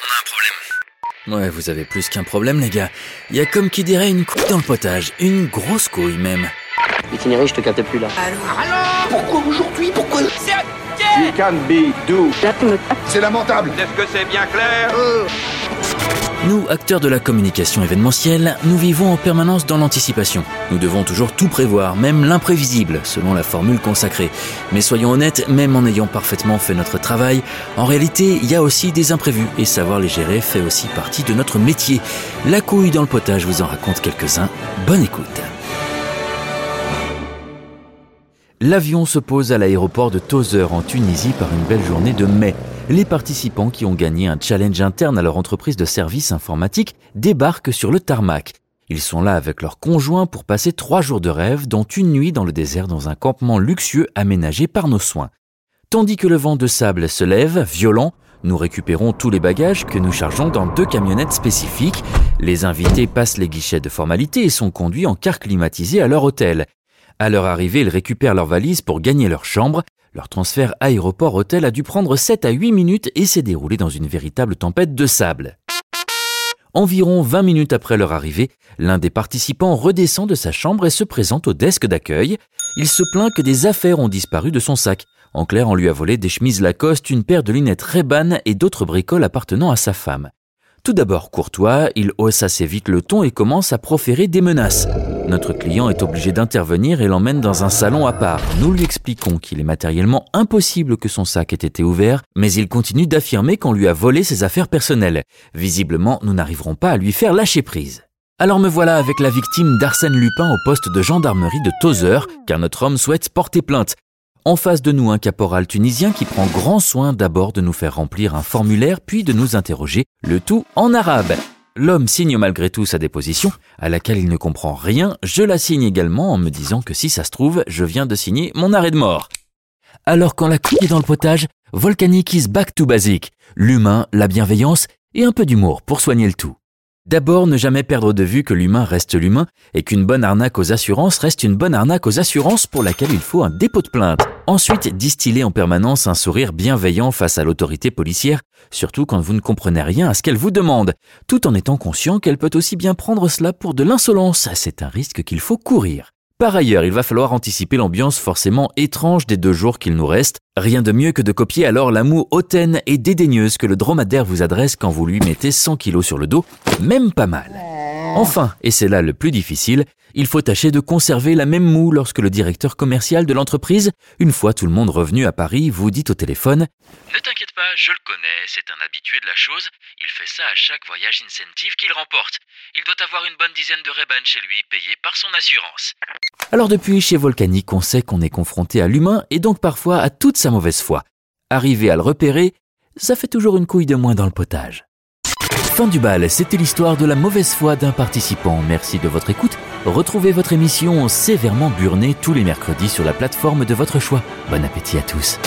on a un problème. Ouais, vous avez plus qu'un problème, les gars. Il y a comme qui dirait une couille dans le potage. Une grosse couille, même. Itinéraire, je te capte plus là. Pourquoi aujourd'hui Pourquoi You can be do. C'est lamentable. Est-ce que c'est bien clair Nous, acteurs de la communication événementielle, nous vivons en permanence dans l'anticipation. Nous devons toujours tout prévoir, même l'imprévisible, selon la formule consacrée. Mais soyons honnêtes, même en ayant parfaitement fait notre travail, en réalité, il y a aussi des imprévus, et savoir les gérer fait aussi partie de notre métier. La couille dans le potage vous en raconte quelques-uns. Bonne écoute. L'avion se pose à l'aéroport de Tozeur en Tunisie par une belle journée de mai. Les participants qui ont gagné un challenge interne à leur entreprise de services informatiques débarquent sur le tarmac. Ils sont là avec leurs conjoints pour passer trois jours de rêve, dont une nuit dans le désert dans un campement luxueux aménagé par nos soins. Tandis que le vent de sable se lève, violent, nous récupérons tous les bagages que nous chargeons dans deux camionnettes spécifiques. Les invités passent les guichets de formalité et sont conduits en car climatisé à leur hôtel. À leur arrivée, ils récupèrent leurs valises pour gagner leur chambre. Leur transfert aéroport-hôtel a dû prendre 7 à 8 minutes et s'est déroulé dans une véritable tempête de sable. Environ 20 minutes après leur arrivée, l'un des participants redescend de sa chambre et se présente au desk d'accueil. Il se plaint que des affaires ont disparu de son sac. En clair, on lui a volé des chemises Lacoste, une paire de lunettes Ray-Ban et d'autres bricoles appartenant à sa femme. Tout d'abord courtois, il hausse assez vite le ton et commence à proférer des menaces. Notre client est obligé d'intervenir et l'emmène dans un salon à part. Nous lui expliquons qu'il est matériellement impossible que son sac ait été ouvert, mais il continue d'affirmer qu'on lui a volé ses affaires personnelles. Visiblement, nous n'arriverons pas à lui faire lâcher prise. Alors me voilà avec la victime d'Arsène Lupin au poste de gendarmerie de Tozeur, car notre homme souhaite porter plainte. En face de nous, un caporal tunisien qui prend grand soin d'abord de nous faire remplir un formulaire puis de nous interroger, le tout en arabe. L'homme signe malgré tout sa déposition, à laquelle il ne comprend rien. Je la signe également en me disant que si ça se trouve, je viens de signer mon arrêt de mort. Alors quand la couille est dans le potage, Volcanic is back to basic. L'humain, la bienveillance et un peu d'humour pour soigner le tout. D'abord, ne jamais perdre de vue que l'humain reste l'humain et qu'une bonne arnaque aux assurances reste une bonne arnaque aux assurances pour laquelle il faut un dépôt de plainte. Ensuite, distiller en permanence un sourire bienveillant face à l'autorité policière, surtout quand vous ne comprenez rien à ce qu'elle vous demande, tout en étant conscient qu'elle peut aussi bien prendre cela pour de l'insolence. C'est un risque qu'il faut courir. Par ailleurs, il va falloir anticiper l'ambiance forcément étrange des deux jours qu'il nous reste. Rien de mieux que de copier alors l'amour hautaine et dédaigneuse que le dromadaire vous adresse quand vous lui mettez 100 kilos sur le dos, même pas mal. Enfin, et c'est là le plus difficile, il faut tâcher de conserver la même moue lorsque le directeur commercial de l'entreprise, une fois tout le monde revenu à Paris, vous dit au téléphone Ne t'inquiète pas, je le connais, c'est un habitué de la chose. Il fait ça à chaque voyage incentive qu'il remporte. Il doit avoir une bonne dizaine de Ray-Ban chez lui, payés par son assurance. Alors depuis, chez Volcanic, on sait qu'on est confronté à l'humain et donc parfois à toute sa mauvaise foi. Arriver à le repérer, ça fait toujours une couille de moins dans le potage. Fin du bal, c'était l'histoire de la mauvaise foi d'un participant. Merci de votre écoute. Retrouvez votre émission sévèrement burnée tous les mercredis sur la plateforme de votre choix. Bon appétit à tous.